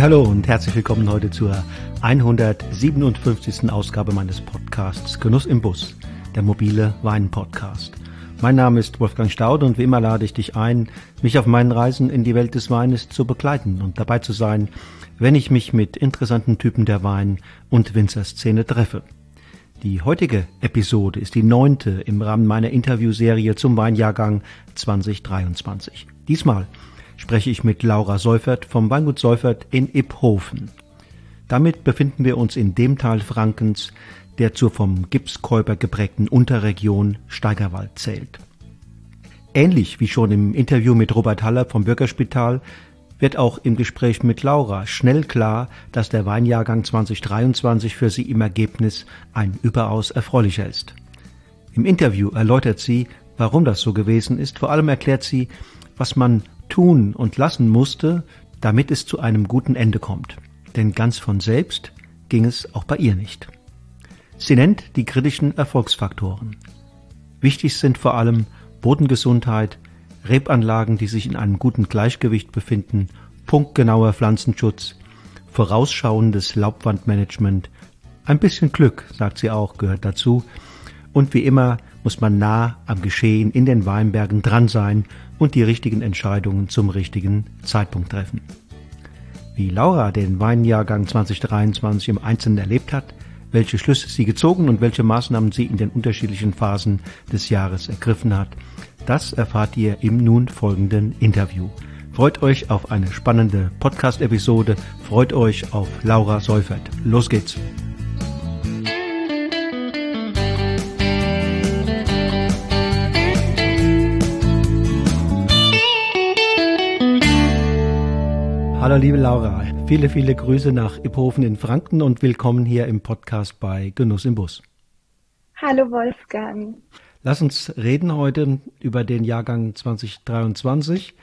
Hallo und herzlich willkommen heute zur 157. Ausgabe meines Podcasts Genuss im Bus, der mobile Wein-Podcast. Mein Name ist Wolfgang Staud und wie immer lade ich dich ein, mich auf meinen Reisen in die Welt des Weines zu begleiten und dabei zu sein, wenn ich mich mit interessanten Typen der Wein- und Winzerszene treffe. Die heutige Episode ist die neunte im Rahmen meiner Interviewserie zum Weinjahrgang 2023. Diesmal spreche ich mit Laura Seufert vom Weingut Seufert in Iphofen. Damit befinden wir uns in dem Teil Frankens, der zur vom Gipskäuber geprägten Unterregion Steigerwald zählt. Ähnlich wie schon im Interview mit Robert Haller vom Bürgerspital wird auch im Gespräch mit Laura schnell klar, dass der Weinjahrgang 2023 für sie im Ergebnis ein überaus erfreulicher ist. Im Interview erläutert sie, warum das so gewesen ist. Vor allem erklärt sie, was man tun und lassen musste, damit es zu einem guten Ende kommt. Denn ganz von selbst ging es auch bei ihr nicht. Sie nennt die kritischen Erfolgsfaktoren. Wichtig sind vor allem Bodengesundheit, Rebanlagen, die sich in einem guten Gleichgewicht befinden, punktgenauer Pflanzenschutz, vorausschauendes Laubwandmanagement, ein bisschen Glück, sagt sie auch, gehört dazu. Und wie immer muss man nah am Geschehen in den Weinbergen dran sein und die richtigen Entscheidungen zum richtigen Zeitpunkt treffen. Wie Laura den Weinjahrgang 2023 im Einzelnen erlebt hat, welche Schlüsse sie gezogen und welche Maßnahmen sie in den unterschiedlichen Phasen des Jahres ergriffen hat, das erfahrt ihr im nun folgenden Interview. Freut euch auf eine spannende Podcast-Episode, freut euch auf Laura Seufert. Los geht's! Hallo liebe Laura, viele, viele Grüße nach Iphofen in Franken und willkommen hier im Podcast bei Genuss im Bus. Hallo Wolfgang. Lass uns reden heute über den Jahrgang 2023.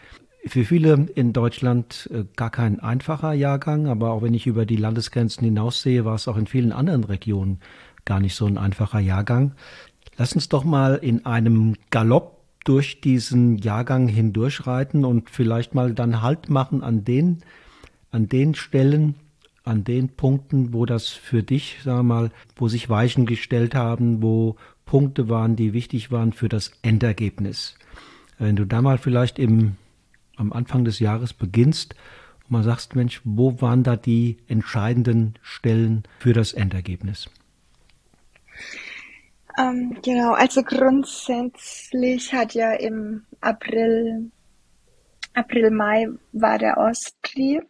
Für viele in Deutschland äh, gar kein einfacher Jahrgang, aber auch wenn ich über die Landesgrenzen hinaussehe, war es auch in vielen anderen Regionen gar nicht so ein einfacher Jahrgang. Lass uns doch mal in einem Galopp durch diesen Jahrgang hindurchreiten und vielleicht mal dann Halt machen an den, an den Stellen, an den Punkten, wo das für dich, wir mal, wo sich Weichen gestellt haben, wo Punkte waren, die wichtig waren für das Endergebnis. Wenn du da mal vielleicht im, am Anfang des Jahres beginnst und mal sagst, Mensch, wo waren da die entscheidenden Stellen für das Endergebnis? Ähm, genau, also grundsätzlich hat ja im April, April, Mai war der Austrieb.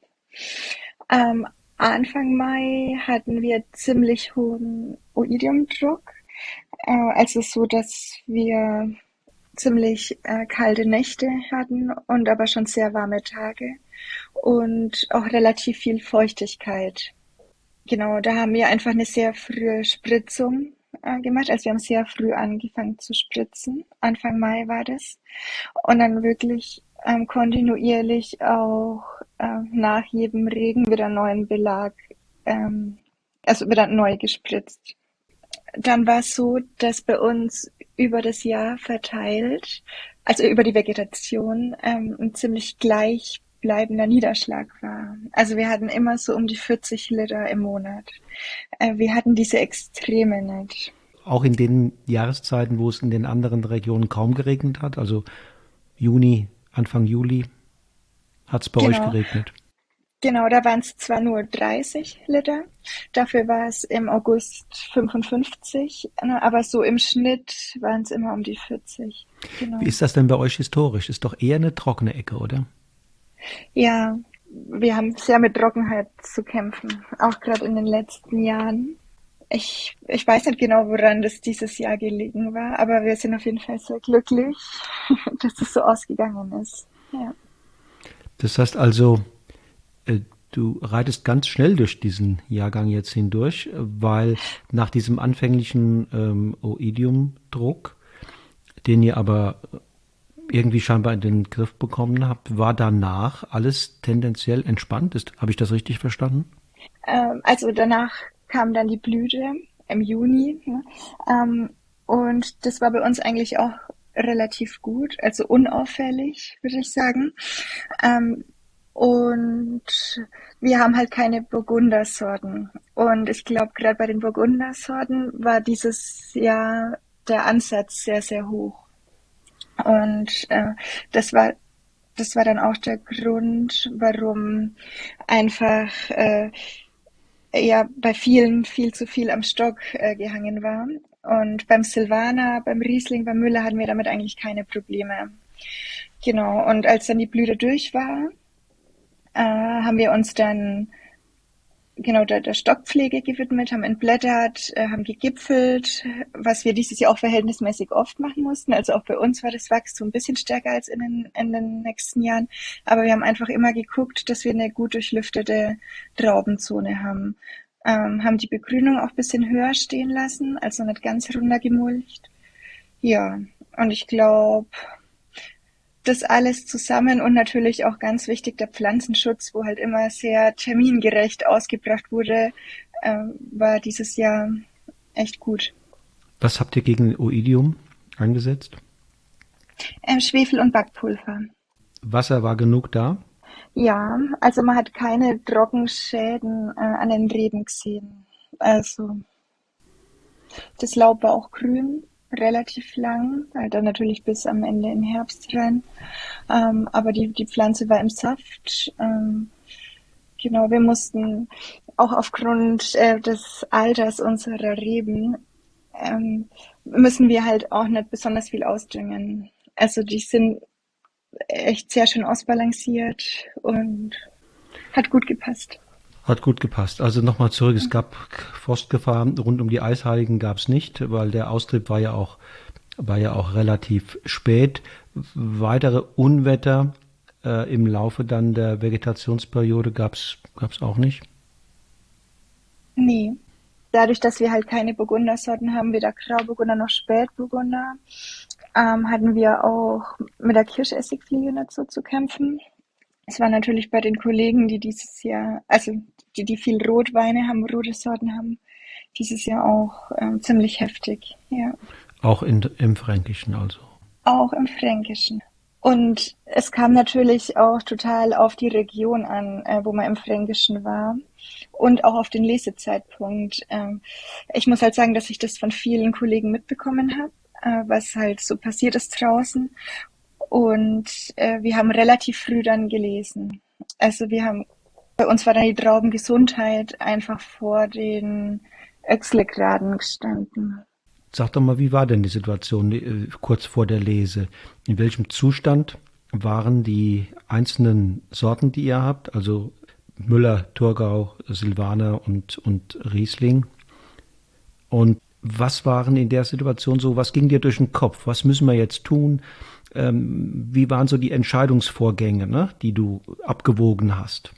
Ähm, Anfang Mai hatten wir ziemlich hohen Oidiumdruck. Äh, also so, dass wir ziemlich äh, kalte Nächte hatten und aber schon sehr warme Tage und auch relativ viel Feuchtigkeit. Genau, da haben wir einfach eine sehr frühe Spritzung äh, gemacht. Also wir haben sehr früh angefangen zu spritzen. Anfang Mai war das. Und dann wirklich ähm, kontinuierlich auch äh, nach jedem Regen wieder neuen Belag, ähm, also wieder neu gespritzt. Dann war es so, dass bei uns über das Jahr verteilt, also über die Vegetation, ähm, ein ziemlich gleichbleibender Niederschlag war. Also wir hatten immer so um die 40 Liter im Monat. Äh, wir hatten diese Extreme nicht. Auch in den Jahreszeiten, wo es in den anderen Regionen kaum geregnet hat, also Juni, Anfang Juli, hat es bei genau. euch geregnet. Genau, da waren es zwar nur 30 Liter, dafür war es im August 55, ne, aber so im Schnitt waren es immer um die 40. Genau. Wie ist das denn bei euch historisch? Ist doch eher eine trockene Ecke, oder? Ja, wir haben sehr mit Trockenheit zu kämpfen, auch gerade in den letzten Jahren. Ich, ich weiß nicht genau, woran das dieses Jahr gelegen war, aber wir sind auf jeden Fall sehr glücklich, dass es so ausgegangen ist. Ja. Das heißt also, äh, du reitest ganz schnell durch diesen Jahrgang jetzt hindurch, weil nach diesem anfänglichen ähm, Oidium-Druck, den ihr aber irgendwie scheinbar in den Griff bekommen habt, war danach alles tendenziell entspannt? Ist, Habe ich das richtig verstanden? Ähm, also danach kam dann die Blüte im Juni. Ja, ähm, und das war bei uns eigentlich auch relativ gut, also unauffällig, würde ich sagen. Ähm, Und wir haben halt keine Burgundersorten. Und ich glaube, gerade bei den Burgundersorten war dieses Jahr der Ansatz sehr, sehr hoch. Und äh, das war das war dann auch der Grund, warum einfach äh, ja bei vielen viel zu viel am Stock äh, gehangen war. Und beim Silvaner, beim Riesling, beim Müller hatten wir damit eigentlich keine Probleme. Genau. Und als dann die Blüte durch war, äh, haben wir uns dann genau der, der Stockpflege gewidmet, haben entblättert, äh, haben gegipfelt, was wir dieses Jahr auch verhältnismäßig oft machen mussten. Also auch bei uns war das Wachstum ein bisschen stärker als in den, in den nächsten Jahren. Aber wir haben einfach immer geguckt, dass wir eine gut durchlüftete Traubenzone haben. Ähm, haben die Begrünung auch ein bisschen höher stehen lassen, also nicht ganz runtergemulcht. Ja, und ich glaube, das alles zusammen und natürlich auch ganz wichtig der Pflanzenschutz, wo halt immer sehr termingerecht ausgebracht wurde, äh, war dieses Jahr echt gut. Was habt ihr gegen Oidium eingesetzt? Ähm, Schwefel und Backpulver. Wasser war genug da? Ja, also man hat keine Trockenschäden äh, an den Reben gesehen. Also das Laub war auch grün relativ lang, dann natürlich bis am Ende im Herbst rein. Ähm, aber die, die Pflanze war im Saft. Ähm, genau, wir mussten auch aufgrund äh, des Alters unserer Reben ähm, müssen wir halt auch nicht besonders viel ausdüngen. Also die sind echt sehr schön ausbalanciert und hat gut gepasst. Hat gut gepasst. Also nochmal zurück, es gab Frostgefahr rund um die Eisheiligen gab es nicht, weil der Austrieb war ja auch war ja auch relativ spät. Weitere Unwetter äh, im Laufe dann der Vegetationsperiode gab es auch nicht? Nee. Dadurch, dass wir halt keine Burgundersorten haben, weder Grauburgunder noch Spätburgunder, ähm, hatten wir auch mit der Kirschessigfliege dazu zu kämpfen. Es war natürlich bei den Kollegen, die dieses Jahr, also die, die viel Rotweine haben, rote Sorten haben, dieses Jahr auch ähm, ziemlich heftig, ja. Auch in, im Fränkischen also? Auch im Fränkischen. Und es kam natürlich auch total auf die Region an, äh, wo man im Fränkischen war und auch auf den Lesezeitpunkt. Ähm, ich muss halt sagen, dass ich das von vielen Kollegen mitbekommen habe, äh, was halt so passiert ist draußen. Und äh, wir haben relativ früh dann gelesen. Also wir haben bei uns war dann die Traubengesundheit einfach vor den Öxlegraden gestanden. Sag doch mal, wie war denn die Situation äh, kurz vor der Lese? In welchem Zustand waren die einzelnen Sorten, die ihr habt? Also Müller, Thurgau, Silvaner und, und Riesling. Und was waren in der Situation so, was ging dir durch den Kopf? Was müssen wir jetzt tun? Ähm, wie waren so die Entscheidungsvorgänge, ne, die du abgewogen hast?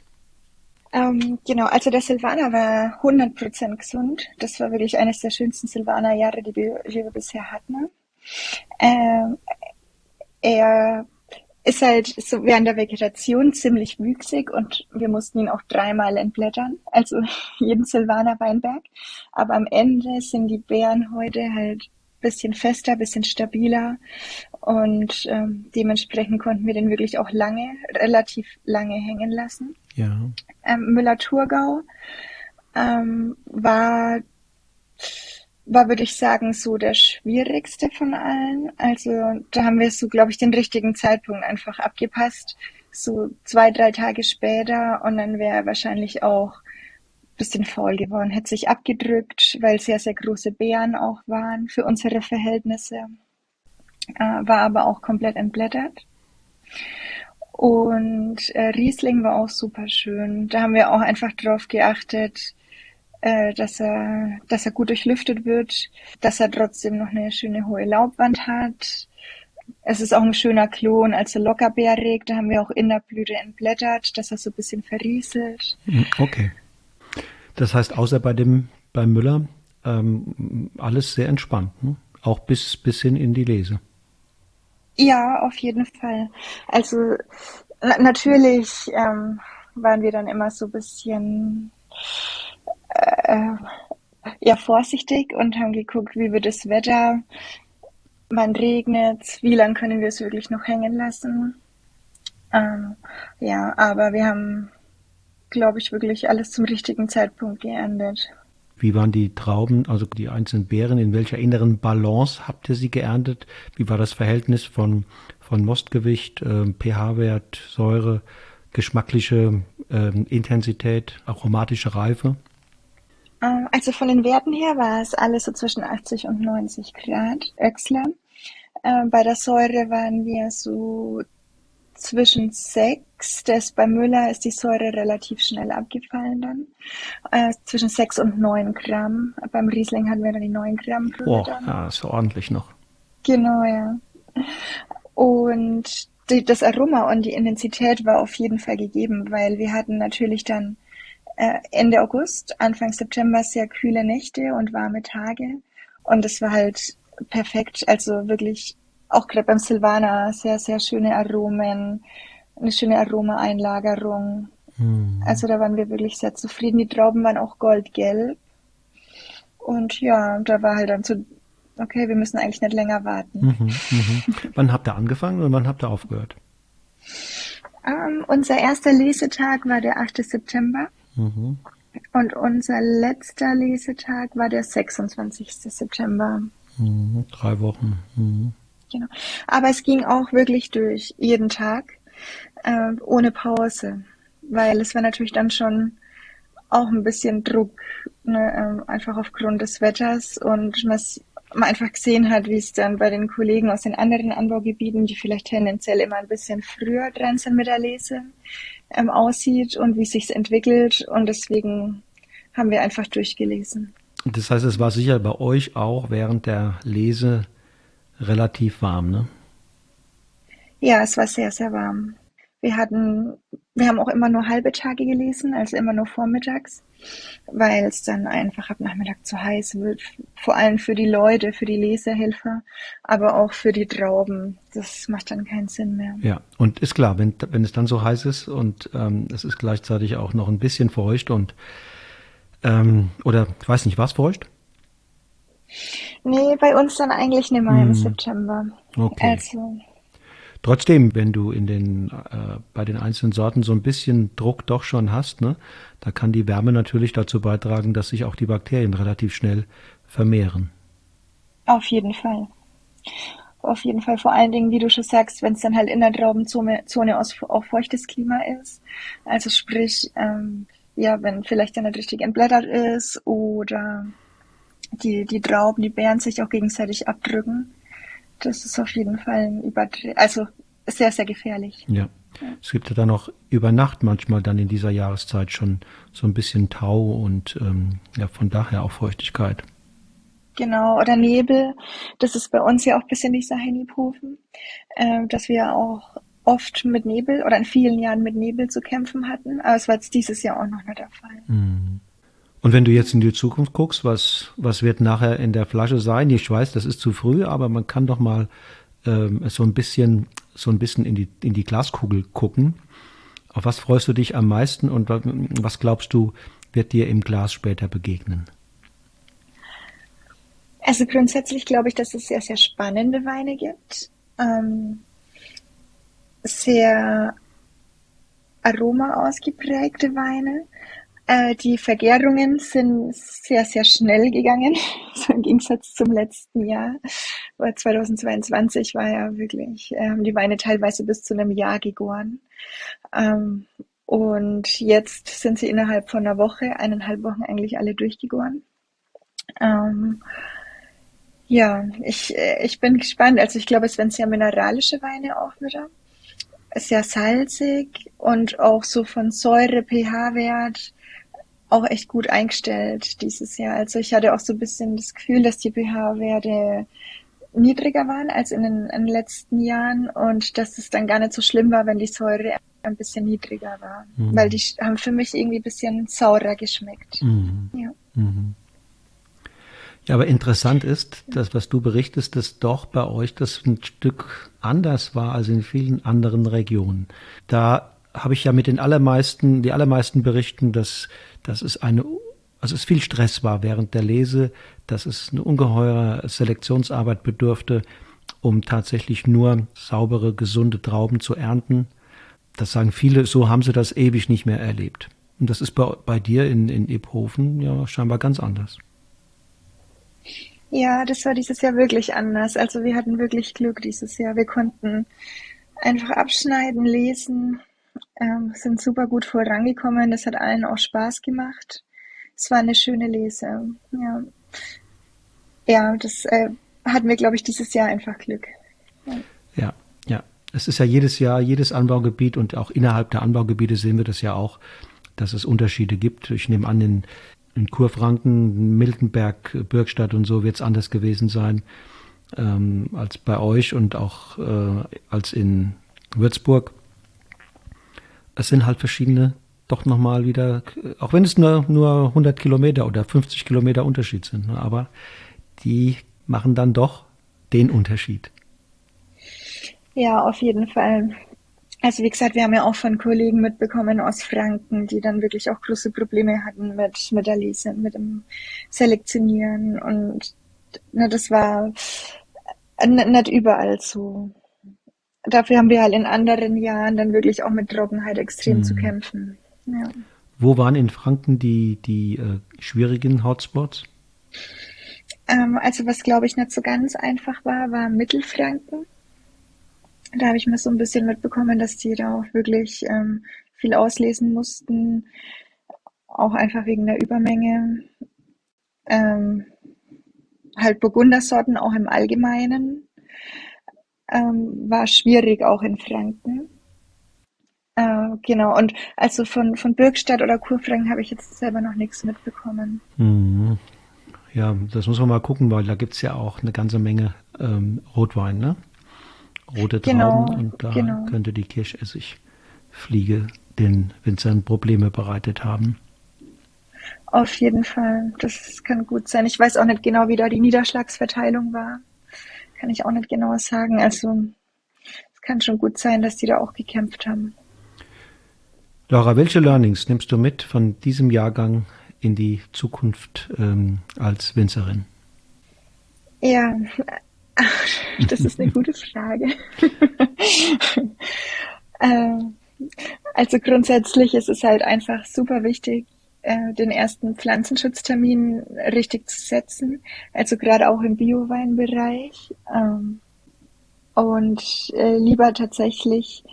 Ähm, genau, also der Silvaner war 100% gesund. Das war wirklich eines der schönsten Silvaner-Jahre, die wir, bisher hatten. Ähm, er ist halt so während der Vegetation ziemlich wüchsig und wir mussten ihn auch dreimal entblättern, also jeden Silvaner Weinberg. Aber am Ende sind die Beeren heute halt bisschen fester, bisschen stabiler und ähm, dementsprechend konnten wir den wirklich auch lange, relativ lange hängen lassen. Ja. Ähm, Müller-Thurgau ähm, war, war, würde ich sagen, so der schwierigste von allen. Also da haben wir so, glaube ich, den richtigen Zeitpunkt einfach abgepasst. So zwei, drei Tage später und dann wäre wahrscheinlich auch bisschen faul geworden, hat sich abgedrückt, weil sehr, sehr große Beeren auch waren für unsere Verhältnisse, äh, war aber auch komplett entblättert. Und äh, Riesling war auch super schön. Da haben wir auch einfach drauf geachtet, äh, dass er, dass er gut durchlüftet wird, dass er trotzdem noch eine schöne hohe Laubwand hat. Es ist auch ein schöner Klon, also lockerbeerig. Da haben wir auch in der Blüte entblättert, dass er so ein bisschen verrieselt. Hm, okay. Das heißt, außer bei dem, bei Müller, ähm, alles sehr entspannt, ne? auch bis, bis hin in die Lese. Ja, auf jeden Fall. Also na natürlich ähm, waren wir dann immer so ein bisschen äh, ja vorsichtig und haben geguckt, wie wird das Wetter, wann regnet wie lange können wir es wirklich noch hängen lassen. Ähm, ja, aber wir haben, glaube ich, wirklich alles zum richtigen Zeitpunkt geerntet. Wie waren die Trauben, also die einzelnen Beeren, in welcher inneren Balance habt ihr sie geerntet? Wie war das Verhältnis von, von Mostgewicht, äh, pH-Wert, Säure, geschmackliche äh, Intensität, aromatische Reife? Ähm, also von den Werten her war es alles so zwischen 80 und 90 Grad Öxler. Äh, bei der Säure waren wir so zwischen sechs, das bei Müller ist die Säure relativ schnell abgefallen dann, äh, zwischen sechs und neun Gramm. Beim Riesling hatten wir dann die neun Gramm. Oh, ja, ist ordentlich noch. Genau, ja. Und die, das Aroma und die Intensität war auf jeden Fall gegeben, weil wir hatten natürlich dann äh, Ende August, Anfang September sehr kühle Nächte und warme Tage. Und es war halt perfekt, also wirklich auch gerade beim Silvaner sehr, sehr schöne Aromen, eine schöne Aromaeinlagerung. Mhm. Also da waren wir wirklich sehr zufrieden. Die Trauben waren auch goldgelb. Und ja, da war halt dann so, okay, wir müssen eigentlich nicht länger warten. Mhm, mhm. Wann habt ihr angefangen und wann habt ihr aufgehört? Um, ähm, unser erster Lesetag war der 8. September. Mhm. Und unser letzter Lesetag war der 26. September. Mhm, drei Wochen. Genau. Aber es ging auch wirklich durch, jeden Tag, äh, ohne Pause. Weil es war natürlich dann schon auch ein bisschen Druck, ne, äh, einfach aufgrund des Wetters und was man einfach gesehen hat, wie es dann bei den Kollegen aus den anderen Anbaugebieten, die vielleicht tendenziell immer ein bisschen früher dran sind mit der Lese, ähm, aussieht und wie es sich entwickelt. Und deswegen haben wir einfach durchgelesen. Das heißt, es war sicher bei euch auch während der Lese relativ warm, ne? Ja, es war sehr, sehr warm. Wir hatten, wir haben auch immer nur halbe Tage gelesen, also immer nur vormittags, weil es dann einfach ab Nachmittag zu heiß wird. Vor allem für die Leute, für die Lesehelfer, aber auch für die Trauben. Das macht dann keinen Sinn mehr. Ja, und ist klar, wenn, wenn es dann so heiß ist und ähm, es ist gleichzeitig auch noch ein bisschen feucht und ähm, oder ich weiß nicht, war es feucht? Nee, bei uns dann eigentlich nicht mehr hm. im September. Okay. Also. Trotzdem, wenn du in den, äh, bei den einzelnen Sorten so ein bisschen Druck doch schon hast, ne, da kann die Wärme natürlich dazu beitragen, dass sich auch die Bakterien relativ schnell vermehren. Auf jeden Fall. Auf jeden Fall. Vor allen Dingen, wie du schon sagst, wenn es dann halt in der Traubenzone Zone aus, auch feuchtes Klima ist. Also sprich, ähm, ja, wenn vielleicht dann nicht richtig entblättert ist oder die, die Trauben, die Beeren sich auch gegenseitig abdrücken. Das ist auf jeden Fall ein Überdreh, also sehr, sehr gefährlich. Ja. ja. Es gibt ja dann auch über Nacht manchmal dann in dieser Jahreszeit schon so ein bisschen Tau und ähm, ja, von daher auch Feuchtigkeit. Genau, oder Nebel. Das ist bei uns ja auch ein bisschen die Sache in Iphofen, äh, dass wir auch oft mit Nebel oder in vielen Jahren mit Nebel zu kämpfen hatten. Aber es war jetzt dieses Jahr auch noch nicht der Fall. Mhm. Und wenn du jetzt in die Zukunft guckst, was, was wird nachher in der Flasche sein? Ich weiß, das ist zu früh, aber man kann doch mal ähm, so ein bisschen, so ein bisschen in die, in die Glaskugel gucken. Auf was freust du dich am meisten und was glaubst du, wird dir im Glas später begegnen? Also grundsätzlich glaube ich, dass es sehr, sehr spannende Weine gibt. Ähm, sehr aroma ausgeprägte Weine. Äh, die Vergärungen sind sehr, sehr schnell gegangen, so im Gegensatz zum letzten Jahr. Aber 2022 war ja wirklich, äh, haben die Weine teilweise bis zu einem Jahr gegoren. Ähm, und jetzt sind sie innerhalb von einer Woche, eineinhalb Wochen eigentlich alle durchgegoren. Ähm, ja, ich, äh, ich bin gespannt. Also ich glaube, es werden sehr mineralische Weine auch wieder. Sehr salzig und auch so von Säure, pH-Wert auch echt gut eingestellt dieses Jahr. Also ich hatte auch so ein bisschen das Gefühl, dass die pH-Werte niedriger waren als in den, in den, letzten Jahren und dass es dann gar nicht so schlimm war, wenn die Säure ein bisschen niedriger war. Mhm. Weil die haben für mich irgendwie ein bisschen saurer geschmeckt. Mhm. Ja. Mhm. Ja, aber interessant ist, dass was du berichtest, dass doch bei euch das ein Stück anders war als in vielen anderen Regionen. Da habe ich ja mit den allermeisten, die allermeisten berichten, dass, dass es eine, also es viel Stress war während der Lese, dass es eine ungeheure Selektionsarbeit bedurfte, um tatsächlich nur saubere, gesunde Trauben zu ernten. das sagen viele, so haben sie das ewig nicht mehr erlebt. Und das ist bei, bei dir in, in Ebhofen ja scheinbar ganz anders. Ja, das war dieses Jahr wirklich anders. Also wir hatten wirklich Glück dieses Jahr. Wir konnten einfach abschneiden, lesen, ähm, sind super gut vorangekommen. Das hat allen auch Spaß gemacht. Es war eine schöne Lese. Ja, ja das äh, hatten wir, glaube ich, dieses Jahr einfach Glück. Ja. ja, ja. Es ist ja jedes Jahr, jedes Anbaugebiet und auch innerhalb der Anbaugebiete sehen wir das ja auch, dass es Unterschiede gibt. Ich nehme an, in, in Kurfranken, Miltenberg, Bürgstadt und so wird es anders gewesen sein ähm, als bei euch und auch äh, als in Würzburg. Es sind halt verschiedene, doch nochmal wieder, auch wenn es nur, nur 100 Kilometer oder 50 Kilometer Unterschied sind, ne, aber die machen dann doch den Unterschied. Ja, auf jeden Fall. Also wie gesagt, wir haben ja auch von Kollegen mitbekommen aus Franken, die dann wirklich auch große Probleme hatten mit, mit der Lese, mit dem Selektionieren und na, das war nicht überall so. Dafür haben wir halt in anderen Jahren dann wirklich auch mit Trockenheit extrem mhm. zu kämpfen. Ja. Wo waren in Franken die, die äh, schwierigen Hotspots? Ähm, also was glaube ich nicht so ganz einfach war, war Mittelfranken. Da habe ich mir so ein bisschen mitbekommen, dass die da auch wirklich ähm, viel auslesen mussten, auch einfach wegen der Übermenge. Ähm, halt Burgundersorten auch im Allgemeinen. Ähm, war schwierig auch in Franken. Äh, genau, und also von, von Bürgstadt oder Kurfranken habe ich jetzt selber noch nichts mitbekommen. Mhm. Ja, das muss man mal gucken, weil da gibt es ja auch eine ganze Menge ähm, Rotwein, ne? rote genau, Trauben und da genau. könnte die Kirschessigfliege den Winzern Probleme bereitet haben. Auf jeden Fall, das kann gut sein. Ich weiß auch nicht genau, wie da die Niederschlagsverteilung war. Kann ich auch nicht genau sagen. Also es kann schon gut sein, dass die da auch gekämpft haben. Laura, welche Learnings nimmst du mit von diesem Jahrgang in die Zukunft ähm, als Winzerin? Ja, Das ist eine gute Frage. Ähm, also grundsätzlich ist es halt einfach super wichtig, äh, den ersten Pflanzenschutztermin richtig zu setzen. Also gerade auch im Bioweinbereich. Ähm, und äh, lieber tatsächlich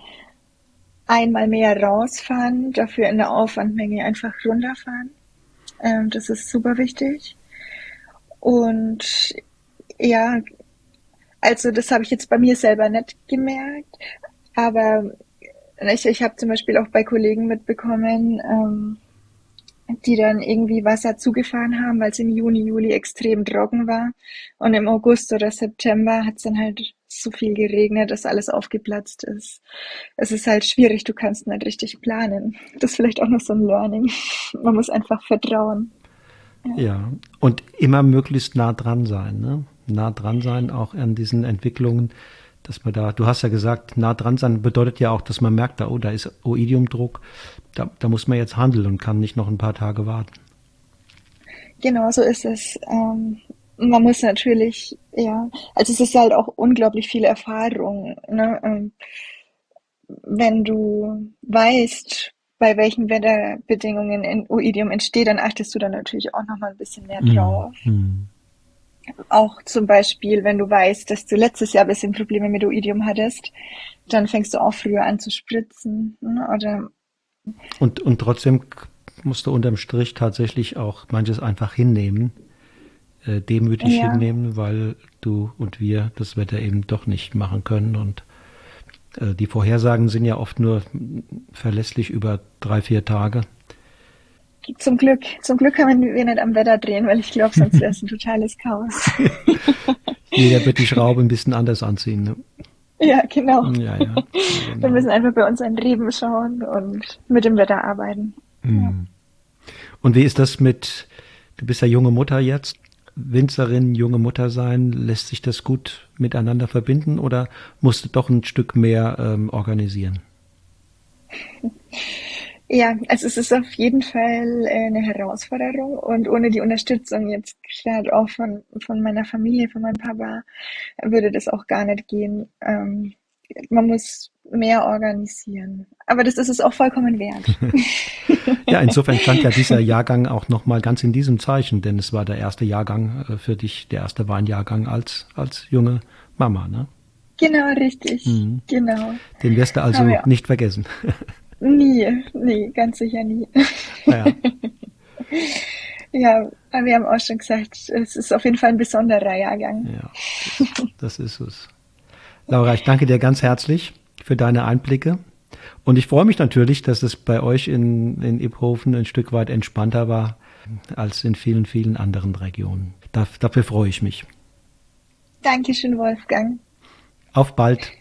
einmal mehr rausfahren, dafür in der Aufwandmenge einfach runterfahren. Ähm, das ist super wichtig. Und ja, also das habe ich jetzt bei mir selber nicht gemerkt, aber ich, ich habe zum Beispiel auch bei Kollegen mitbekommen, ähm, die dann irgendwie Wasser zugefahren haben, weil es im Juni, Juli extrem trocken war. Und im August oder September hat es dann halt so viel geregnet, dass alles aufgeplatzt ist. Es ist halt schwierig, du kannst nicht richtig planen. Das ist vielleicht auch noch so ein Learning. Man muss einfach vertrauen. Ja, ja. und immer möglichst nah dran sein. Ne? nah dran sein, auch an diesen Entwicklungen, dass man da, du hast ja gesagt, nah dran sein bedeutet ja auch, dass man merkt, da, oh, da ist Oidiumdruck, da, da muss man jetzt handeln und kann nicht noch ein paar Tage warten. Genau, so ist es. Ähm, man muss natürlich, ja, also es ist halt auch unglaublich viel Erfahrung. Ne? Ähm, wenn du weißt, bei welchen Wetterbedingungen in Oidium entsteht, dann achtest du dann natürlich auch noch mal ein bisschen mehr mhm. drauf. Mhm. Auch zum Beispiel, wenn du weißt, dass du letztes Jahr ein bisschen Probleme mit Oidium hattest, dann fängst du auch früher an zu spritzen. Ne? Oder und, und trotzdem musst du unterm Strich tatsächlich auch manches einfach hinnehmen, äh, demütig ja. hinnehmen, weil du und wir das Wetter eben doch nicht machen können. Und äh, die Vorhersagen sind ja oft nur verlässlich über drei, vier Tage. Zum Glück, zum Glück können wir nicht am Wetter drehen, weil ich glaube, sonst wäre es ein totales Chaos. Jeder wird die Schraube ein bisschen anders anziehen. Ne? Ja, genau. Ja, ja, genau. Wir müssen einfach bei uns an Reben schauen und mit dem Wetter arbeiten. Mhm. Ja. Und wie ist das mit, du bist ja junge Mutter jetzt, Winzerin, junge Mutter sein, lässt sich das gut miteinander verbinden oder musst du doch ein Stück mehr ähm, organisieren? Ja, also es ist auf jeden Fall äh, eine Herausforderung und ohne die Unterstützung jetzt gerade auch von, von meiner Familie, von meinem Papa, würde das auch gar nicht gehen. Ähm, man muss mehr organisieren. Aber das ist es auch vollkommen wert. ja, insofern stand ja dieser Jahrgang auch nochmal ganz in diesem Zeichen, denn es war der erste Jahrgang äh, für dich, der erste Weinjahrgang als, als junge Mama, ne? Genau, richtig. Mhm. Genau. Den wirst du also nicht vergessen. Nie, nee, ganz sicher nie. Ja. ja, wir haben auch schon gesagt, es ist auf jeden Fall ein besonderer Jahrgang. Ja, das ist es. Laura, ich danke dir ganz herzlich für deine Einblicke. Und ich freue mich natürlich, dass es bei euch in, in Iphofen ein Stück weit entspannter war als in vielen, vielen anderen Regionen. Da, dafür freue ich mich. Dankeschön, Wolfgang. Auf bald.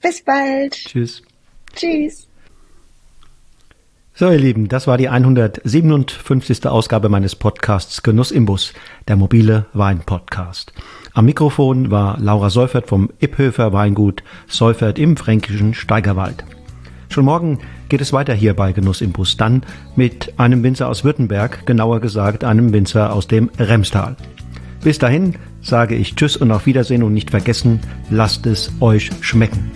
Bis bald. Tschüss. Tschüss. So, ihr Lieben, das war die 157. Ausgabe meines Podcasts Genuss im Bus, der mobile Wein-Podcast. Am Mikrofon war Laura Seufert vom Ipphöfer Weingut Seufert im fränkischen Steigerwald. Schon morgen geht es weiter hier bei Genuss im Bus, dann mit einem Winzer aus Württemberg, genauer gesagt einem Winzer aus dem Remstal. Bis dahin sage ich Tschüss und auf Wiedersehen und nicht vergessen, lasst es euch schmecken.